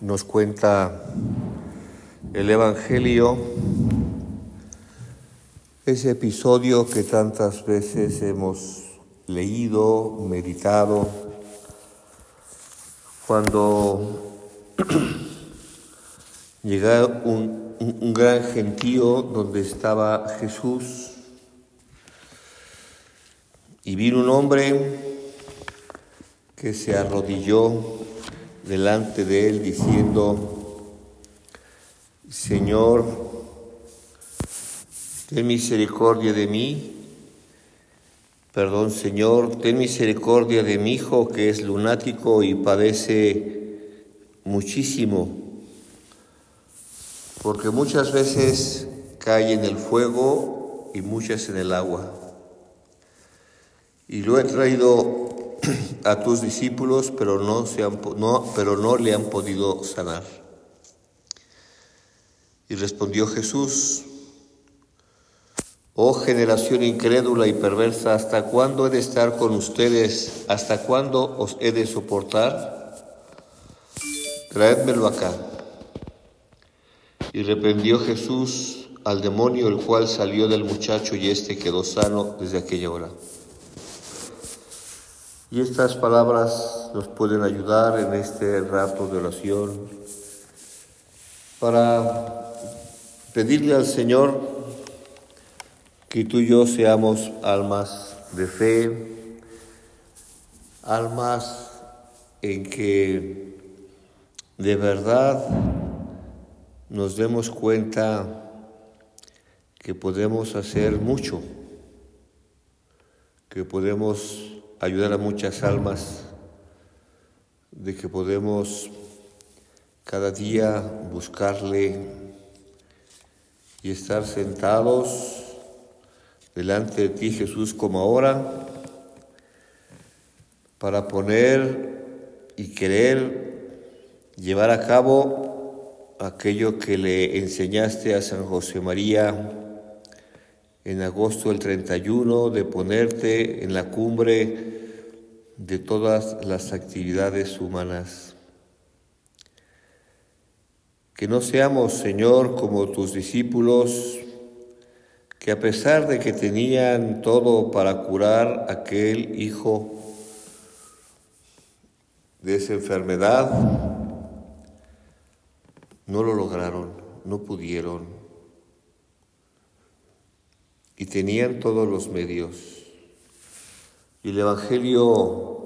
Nos cuenta el Evangelio ese episodio que tantas veces hemos leído, meditado, cuando llega un, un gran gentío donde estaba Jesús y vino un hombre que se arrodilló delante de él diciendo, Señor, ten misericordia de mí. Perdón, Señor, ten misericordia de mi hijo que es lunático y padece muchísimo, porque muchas veces cae en el fuego y muchas en el agua. Y lo he traído a tus discípulos, pero no, se han, no, pero no le han podido sanar. Y respondió Jesús, oh generación incrédula y perversa, ¿hasta cuándo he de estar con ustedes? ¿Hasta cuándo os he de soportar? Traédmelo acá. Y reprendió Jesús al demonio, el cual salió del muchacho y éste quedó sano desde aquella hora. Y estas palabras nos pueden ayudar en este rato de oración para pedirle al Señor que tú y yo seamos almas de fe, almas en que de verdad nos demos cuenta que podemos hacer mucho, que podemos ayudar a muchas almas, de que podemos cada día buscarle y estar sentados delante de ti Jesús como ahora, para poner y querer llevar a cabo aquello que le enseñaste a San José María en agosto del 31 de ponerte en la cumbre de todas las actividades humanas. Que no seamos, Señor, como tus discípulos, que a pesar de que tenían todo para curar aquel hijo de esa enfermedad, no lo lograron, no pudieron y tenían todos los medios. Y el Evangelio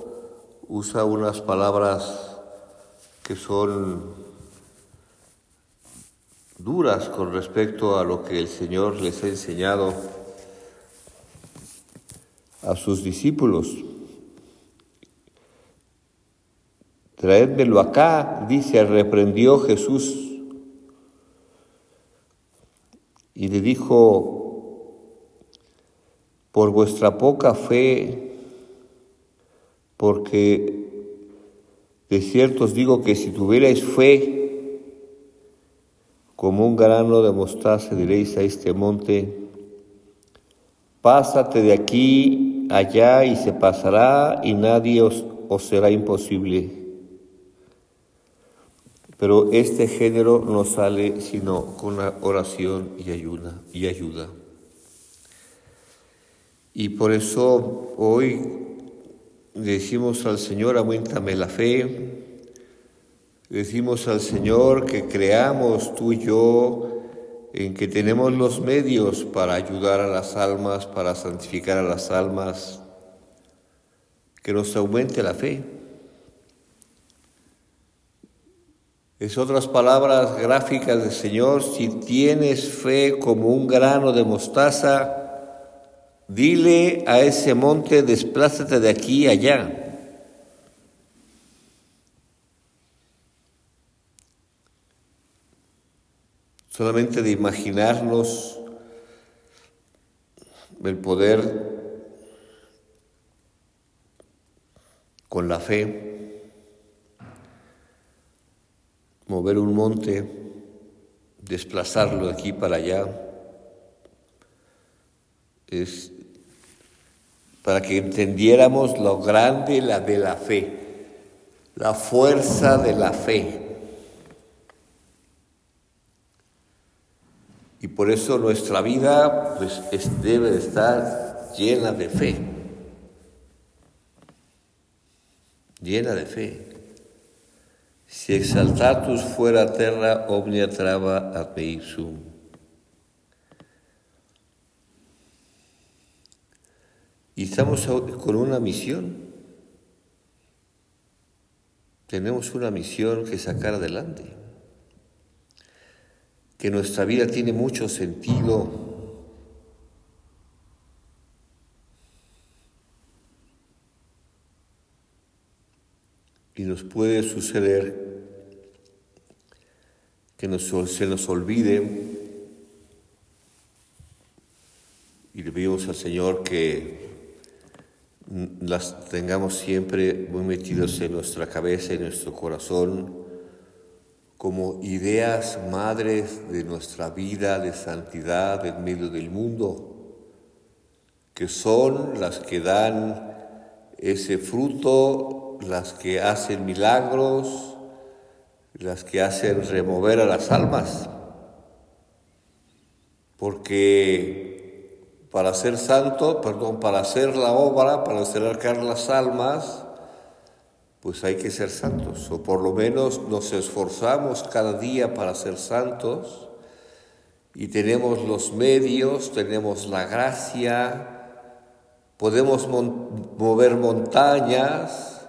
usa unas palabras que son duras con respecto a lo que el Señor les ha enseñado a sus discípulos. Traédmelo acá, dice, reprendió Jesús y le dijo, por vuestra poca fe, porque de cierto os digo que si tuvierais fe, como un grano de mostaza, diréis a este monte, pásate de aquí allá y se pasará y nadie os, os será imposible. Pero este género no sale sino con la oración y ayuda. Y ayuda. Y por eso hoy decimos al Señor, aumentame la fe, Decimos al Señor que creamos tú y yo en que tenemos los medios para ayudar a las almas, para santificar a las almas, que nos aumente la fe. Es otras palabras gráficas del Señor, si tienes fe como un grano de mostaza, dile a ese monte, desplázate de aquí allá. Solamente de imaginarnos el poder con la fe, mover un monte, desplazarlo de aquí para allá, es para que entendiéramos lo grande la de la fe, la fuerza de la fe. Y por eso nuestra vida pues, debe estar llena de fe. llena de fe. Si exaltatus fuera terra omnia traba ad sum. Y estamos con una misión. Tenemos una misión que sacar adelante. Que nuestra vida tiene mucho sentido Y nos puede suceder que se nos olvide y le pedimos al Señor que las tengamos siempre muy metidos en nuestra cabeza y en nuestro corazón como ideas madres de nuestra vida de santidad en medio del mundo, que son las que dan ese fruto las que hacen milagros, las que hacen remover a las almas. Porque para ser santo, perdón, para hacer la obra, para acercar las almas, pues hay que ser santos, o por lo menos nos esforzamos cada día para ser santos y tenemos los medios, tenemos la gracia, podemos mover montañas,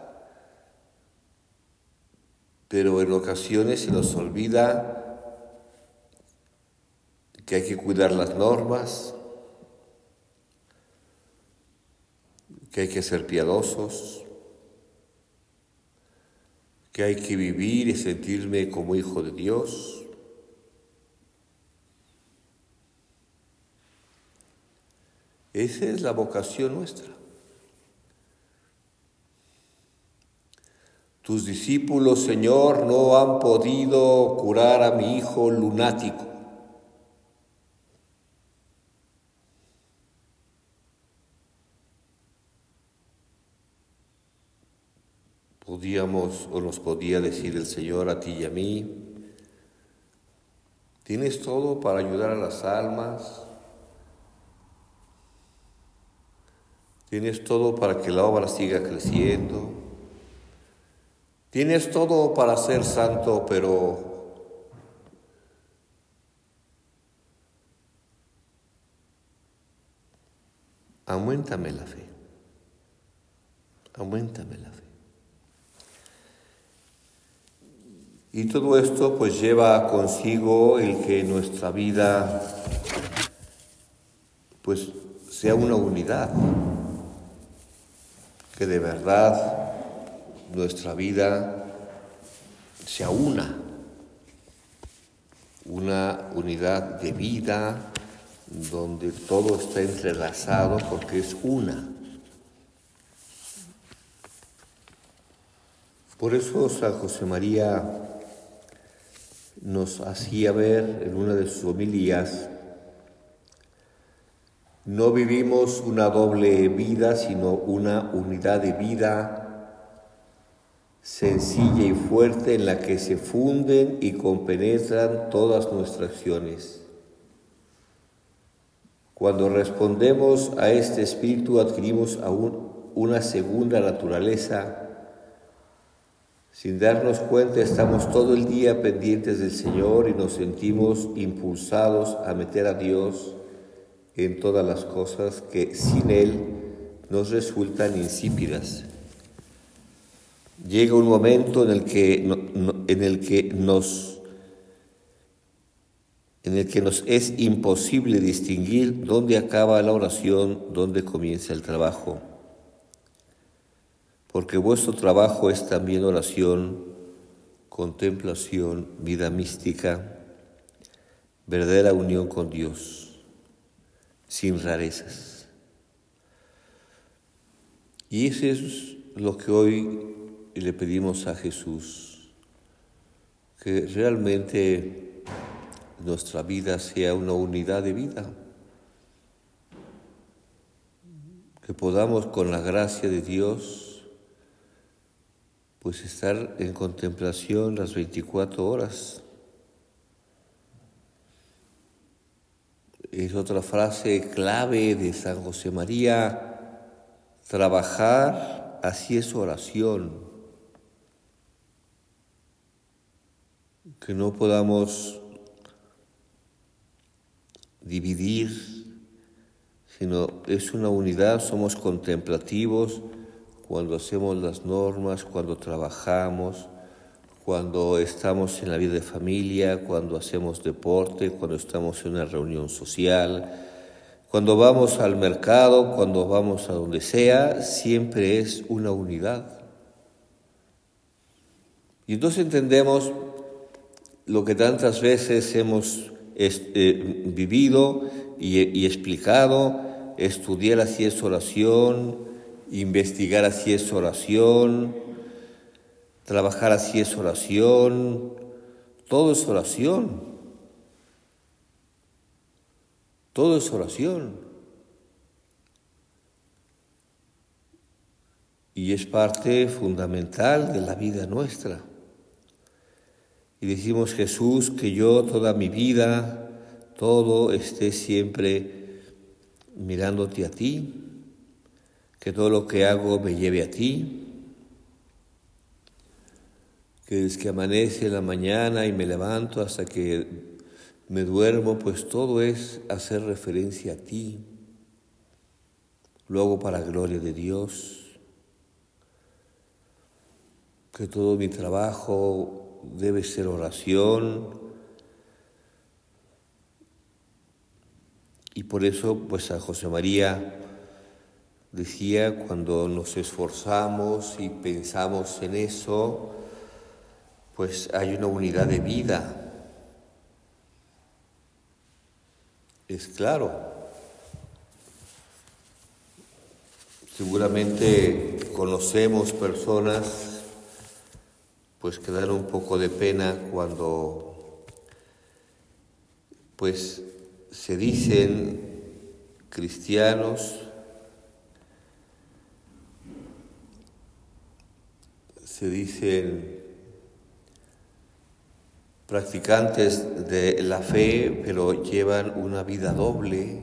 pero en ocasiones se nos olvida que hay que cuidar las normas, que hay que ser piadosos, que hay que vivir y sentirme como hijo de Dios. Esa es la vocación nuestra. Tus discípulos, Señor, no han podido curar a mi hijo lunático. Podíamos o nos podía decir el Señor a ti y a mí, tienes todo para ayudar a las almas, tienes todo para que la obra siga creciendo. Tienes todo para ser santo, pero aumentame la fe. Aumentame la fe. Y todo esto pues lleva consigo el que nuestra vida pues sea una unidad, que de verdad nuestra vida sea una, una unidad de vida donde todo está entrelazado porque es una. Por eso San José María nos hacía ver en una de sus homilías, no vivimos una doble vida, sino una unidad de vida sencilla y fuerte en la que se funden y compenetran todas nuestras acciones. Cuando respondemos a este espíritu adquirimos aún una segunda naturaleza Sin darnos cuenta estamos todo el día pendientes del Señor y nos sentimos impulsados a meter a Dios en todas las cosas que sin Él nos resultan insípidas. Llega un momento en el que, en el que nos en el que nos es imposible distinguir dónde acaba la oración, dónde comienza el trabajo. Porque vuestro trabajo es también oración, contemplación, vida mística, verdadera unión con Dios, sin rarezas. Y eso es lo que hoy le pedimos a Jesús, que realmente nuestra vida sea una unidad de vida. Que podamos con la gracia de Dios pues estar en contemplación las 24 horas. Es otra frase clave de San José María, trabajar, así es oración. Que no podamos dividir, sino es una unidad, somos contemplativos cuando hacemos las normas, cuando trabajamos, cuando estamos en la vida de familia, cuando hacemos deporte, cuando estamos en una reunión social, cuando vamos al mercado, cuando vamos a donde sea, siempre es una unidad. Y entonces entendemos lo que tantas veces hemos eh, vivido y, explicado, estudiar así es oración, investigar así es oración, trabajar así es oración, todo es oración. Todo es oración. Y es parte fundamental de la vida nuestra y decimos Jesús que yo toda mi vida, todo esté siempre mirándote a ti, que todo lo que hago me lleve a ti, que desde que amanece la mañana y me levanto hasta que me duermo, pues todo es hacer referencia a ti, luego para gloria de Dios, que todo mi trabajo debe ser oración. Y por eso, pues a José María decía, cuando nos esforzamos y pensamos en eso, pues hay una unidad de vida. Es claro. Seguramente conocemos personas pues que un poco de pena cuando pues se dicen cristianos, se dicen practicantes de la fe, pero llevan una vida doble,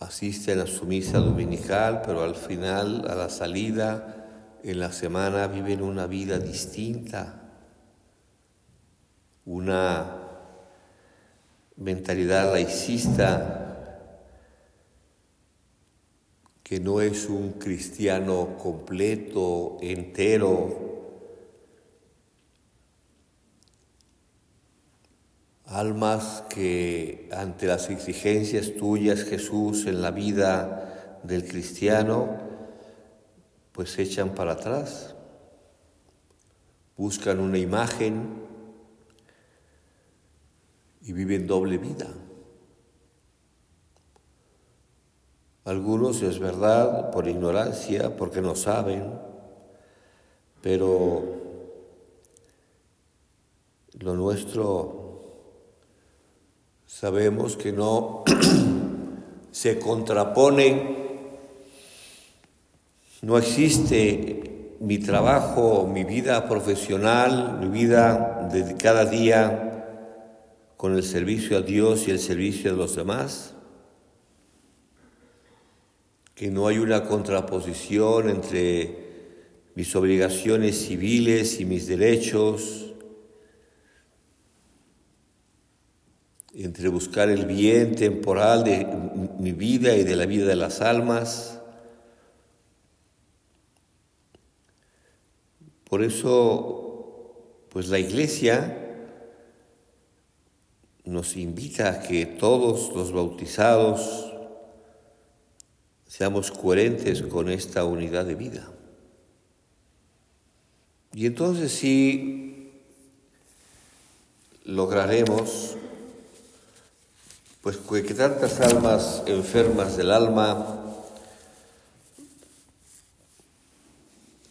asisten a su misa dominical, pero al final, a la salida, en la semana viven una vida distinta, una mentalidad laicista que no es un cristiano completo, entero, almas que ante las exigencias tuyas, Jesús, en la vida del cristiano, pues se echan para atrás, buscan una imagen y viven doble vida. Algunos es verdad por ignorancia, porque no saben, pero lo nuestro sabemos que no se contrapone no existe mi trabajo, mi vida profesional, mi vida de cada día con el servicio a Dios y el servicio a los demás. Que no hay una contraposición entre mis obligaciones civiles y mis derechos, entre buscar el bien temporal de mi vida y de la vida de las almas. Por eso, pues la iglesia nos invita a que todos los bautizados seamos coherentes con esta unidad de vida. Y entonces sí lograremos pues que tantas almas enfermas del alma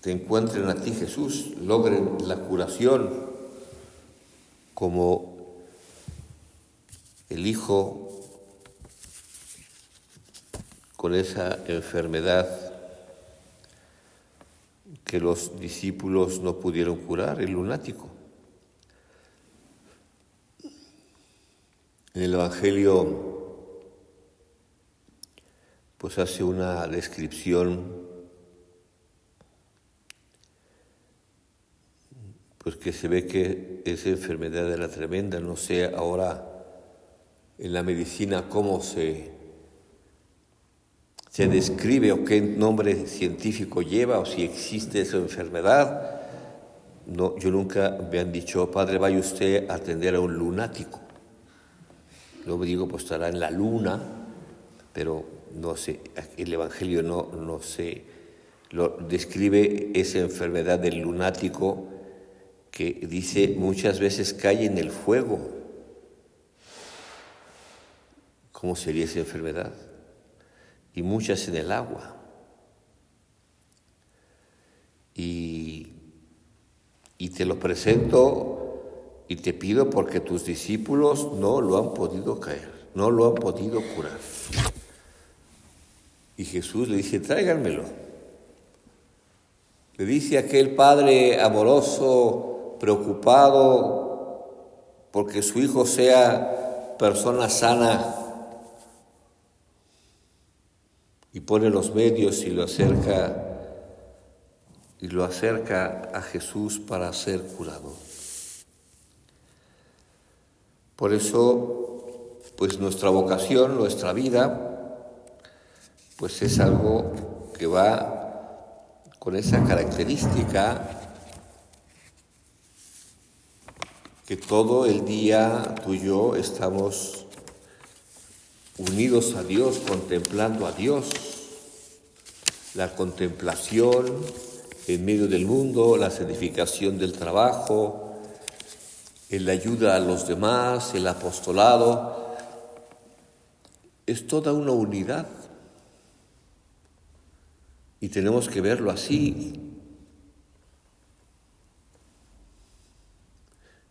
te encuentren a ti Jesús, logren la curación como el Hijo con esa enfermedad que los discípulos no pudieron curar, el lunático. En el Evangelio pues hace una descripción pues que se ve que esa enfermedad era tremenda, no sé ahora en la medicina cómo se, se describe o qué nombre científico lleva o si existe esa enfermedad. No, yo nunca me han dicho, padre, vaya usted a atender a un lunático. Luego digo, pues estará en la luna, pero no sé, el Evangelio no, no sé, lo, describe esa enfermedad del lunático que dice muchas veces cae en el fuego. ¿Cómo sería esa enfermedad? Y muchas en el agua. Y, y te lo presento y te pido porque tus discípulos no lo han podido caer, no lo han podido curar. Y Jesús le dice, tráiganmelo. Le dice aquel padre amoroso, preocupado porque su hijo sea persona sana y pone los medios y lo acerca y lo acerca a Jesús para ser curado. Por eso, pues nuestra vocación, nuestra vida, pues es algo que va con esa característica que todo el día tú y yo estamos unidos a Dios, contemplando a Dios. La contemplación en medio del mundo, la santificación del trabajo, el ayuda a los demás, el apostolado, es toda una unidad. Y tenemos que verlo así.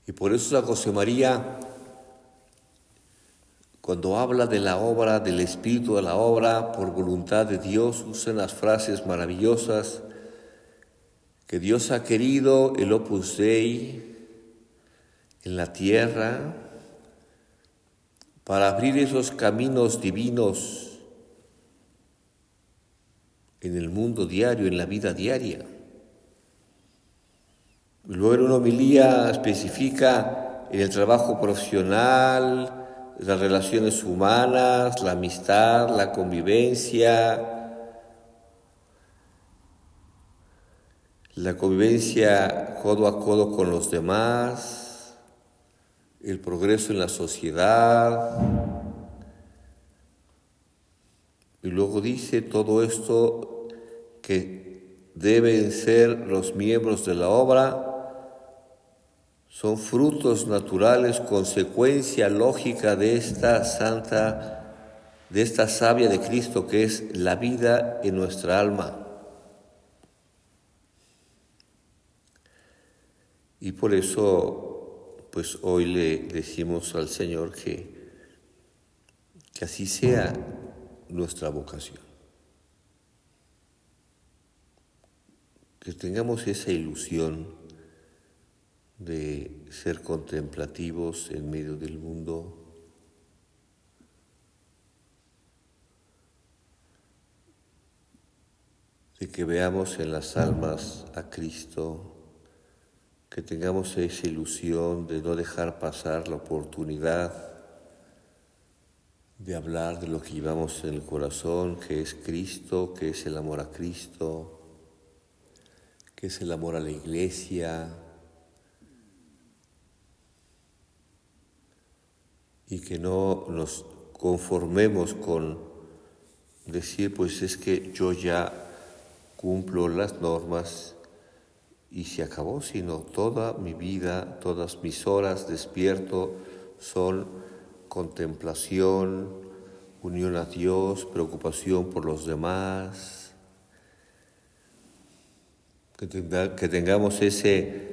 Y por eso San José María, cuando habla de la obra, del espíritu de la obra, por voluntad de Dios, usa las frases maravillosas que Dios ha querido, el opus dei, en la tierra para abrir esos caminos divinos en el mundo diario, en la vida diaria. Luego en una homilía especifica en el trabajo profesional, las relaciones humanas, la amistad, la convivencia, la convivencia codo a codo con los demás, el progreso en la sociedad. Y luego dice todo esto que deben ser los miembros de la obra, son frutos naturales, consecuencia lógica de esta santa, de esta sabia de Cristo que es la vida en nuestra alma. Y por eso pues hoy le decimos al Señor que, que así sea nuestra vocación. Que tengamos esa ilusión de ser contemplativos en medio del mundo, de que veamos en las almas a Cristo, que tengamos esa ilusión de no dejar pasar la oportunidad de hablar de lo que llevamos en el corazón, que es Cristo, que es el amor a Cristo, que es el amor a la iglesia, y que no nos conformemos con decir, pues es que yo ya cumplo las normas y se acabó, sino toda mi vida, todas mis horas despierto son contemplación, unión a Dios, preocupación por los demás, que, tengamos ese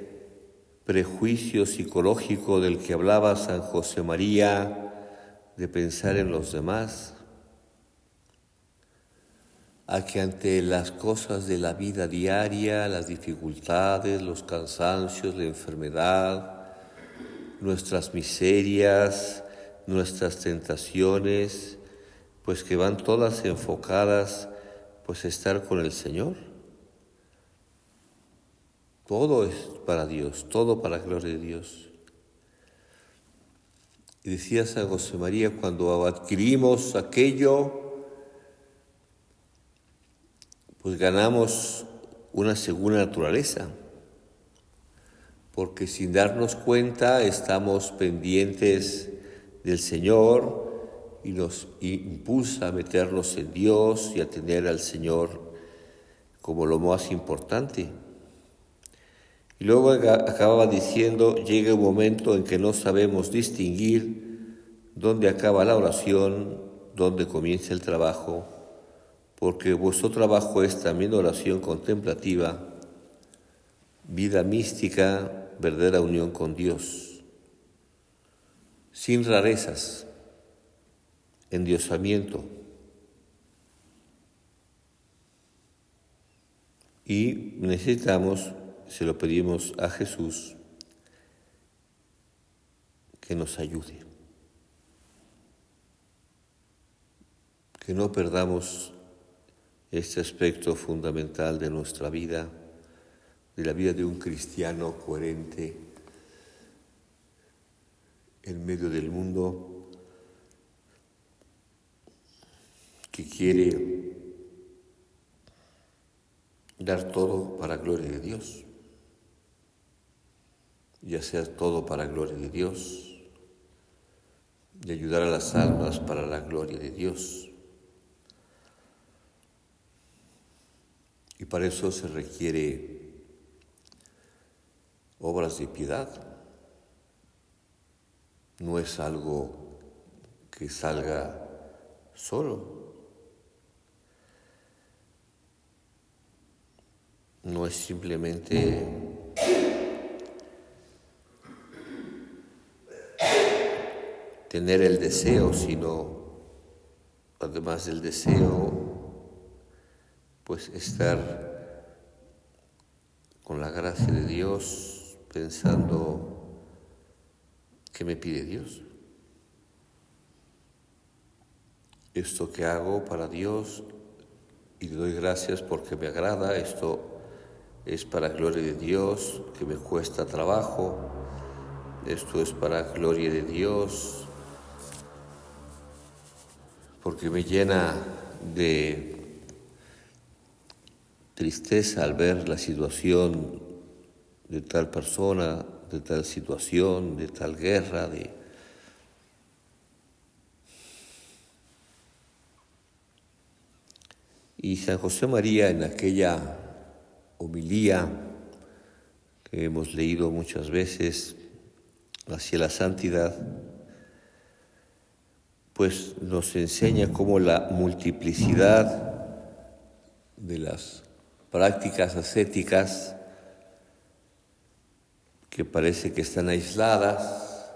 prejuicio psicológico del que hablaba San José María, de pensar en los demás, a que ante las cosas de la vida diaria, las dificultades, los cansancios, la enfermedad, nuestras miserias, nuestras tentaciones, pues que van todas enfocadas pues estar con el Señor todo es para Dios, todo para la gloria de Dios. Y decía San José María, cuando adquirimos aquello, pues ganamos una segunda naturaleza, porque sin darnos cuenta estamos pendientes del Señor y nos impulsa a meternos en Dios y a tener al Señor como lo más importante. Y luego acababa diciendo, llega un momento en que no sabemos distinguir dónde acaba la oración, dónde comienza el trabajo, porque vuestro trabajo es también oración contemplativa, vida mística, verdadera unión con Dios, sin rarezas, endiosamiento. Y necesitamos se lo pedimos a Jesús que nos ayude, que no perdamos este aspecto fundamental de nuestra vida, de la vida de un cristiano coherente en medio del mundo que quiere dar todo para gloria de Dios y hacer todo para la gloria de Dios, y ayudar a las almas para la gloria de Dios. Y para eso se requiere obras de piedad. No es algo que salga solo. No es simplemente tener el deseo, sino además del deseo, pues estar con la gracia de Dios pensando qué me pide Dios. Esto que hago para Dios y le doy gracias porque me agrada, esto es para gloria de Dios, que me cuesta trabajo, esto es para gloria de Dios, porque me llena de tristeza al ver la situación de tal persona, de tal situación, de tal guerra, de... Y San José María en aquella homilía que hemos leído muchas veces hacia la santidad, pues nos enseña cómo la multiplicidad de las prácticas ascéticas que parece que están aisladas,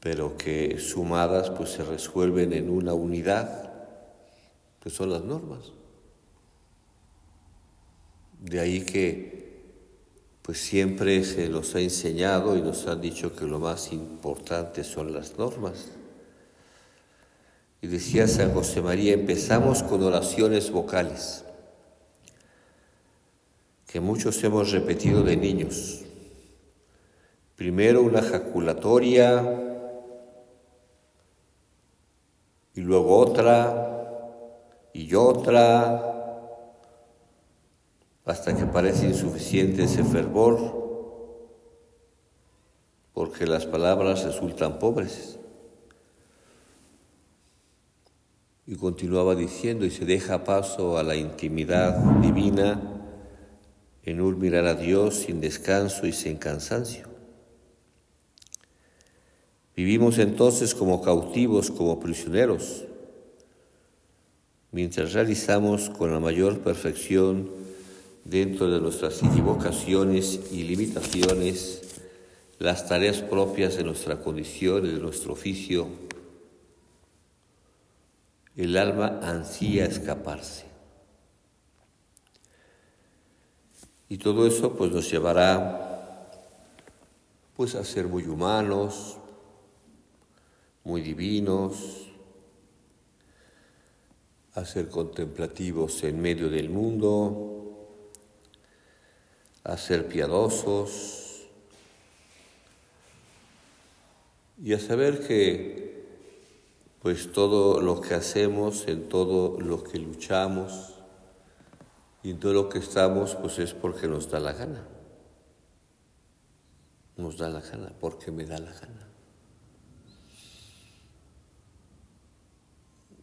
pero que sumadas pues se resuelven en una unidad, que son las normas. De ahí que pues siempre se nos ha enseñado y nos han dicho que lo más importante son las normas. Y decía San José María, empezamos con oraciones vocales. que muchos hemos repetido de niños. Primero una jaculatoria y luego otra y otra, hasta que parece insuficiente ese fervor, porque las palabras resultan pobres. Y continuaba diciendo, y se deja paso a la intimidad divina en un mirar a Dios sin descanso y sin cansancio. Vivimos entonces como cautivos, como prisioneros, mientras realizamos con la mayor perfección dentro de nuestras equivocaciones y limitaciones las tareas propias de nuestra condición y de nuestro oficio, el alma ansía escaparse. Y todo eso pues nos llevará pues a ser muy humanos, muy divinos, a ser contemplativos en medio del mundo, a ser piadosos y a saber que pues todo lo que hacemos, en todo lo que luchamos y todo lo que estamos, pues es porque nos da la gana. Nos da la gana, porque me da la gana.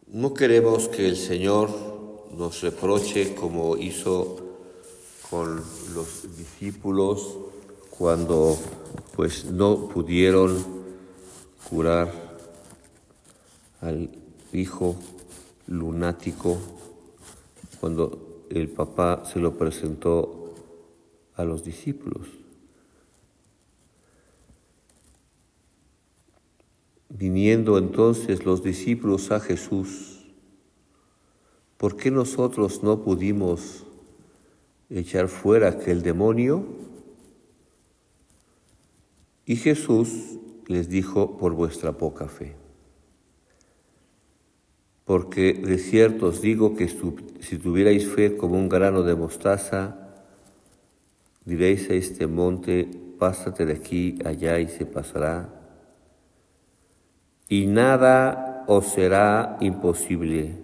No queremos que el Señor nos reproche como hizo con los discípulos cuando pues no pudieron curar al hijo lunático cuando el papá se lo presentó a los discípulos. Viniendo entonces los discípulos a Jesús, ¿por qué nosotros no pudimos echar fuera aquel demonio? Y Jesús les dijo, por vuestra poca fe. Porque de cierto os digo que si tuvierais fe como un grano de mostaza, diréis a este monte, pásate de aquí allá y se pasará y nada os será imposible.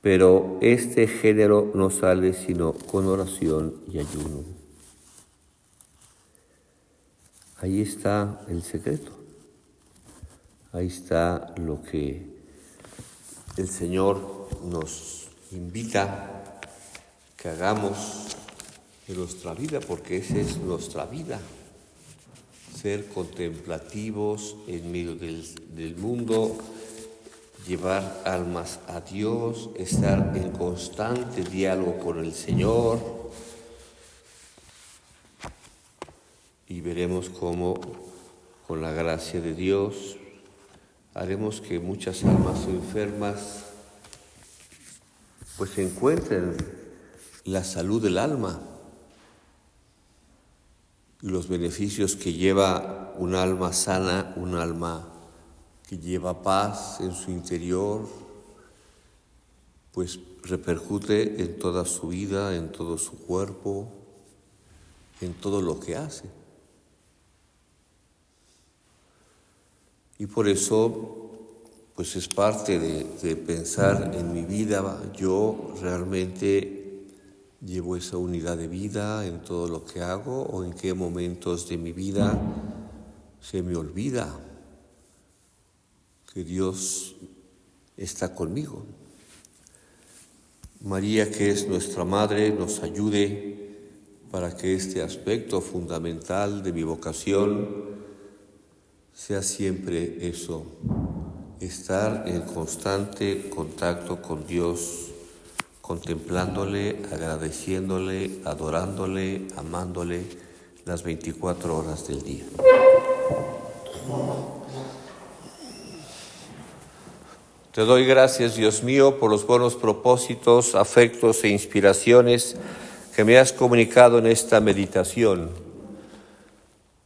Pero este género no sale sino con oración y ayuno. Ahí está el secreto. Ahí está lo que el Señor nos invita que hagamos en nuestra vida, porque esa es nuestra vida ser contemplativos en medio del, mundo, llevar almas a Dios, estar en constante diálogo con el Señor. Y veremos cómo, con la gracia de Dios, haremos que muchas almas enfermas pues encuentren la salud del alma los beneficios que lleva un alma sana, un alma que lleva paz en su interior, pues repercute en toda su vida, en todo su cuerpo, en todo lo que hace. Y por eso, pues es parte de, de pensar en mi vida, yo realmente llevo esa unidad de vida en todo lo que hago o en qué momentos de mi vida se me olvida que Dios está conmigo. María, que es nuestra Madre, nos ayude para que este aspecto fundamental de mi vocación sea siempre eso, estar en constante contacto con Dios contemplándole, agradeciéndole, adorándole, amándole las 24 horas del día. Te doy gracias, Dios mío, por los buenos propósitos, afectos e inspiraciones que me has comunicado en esta meditación.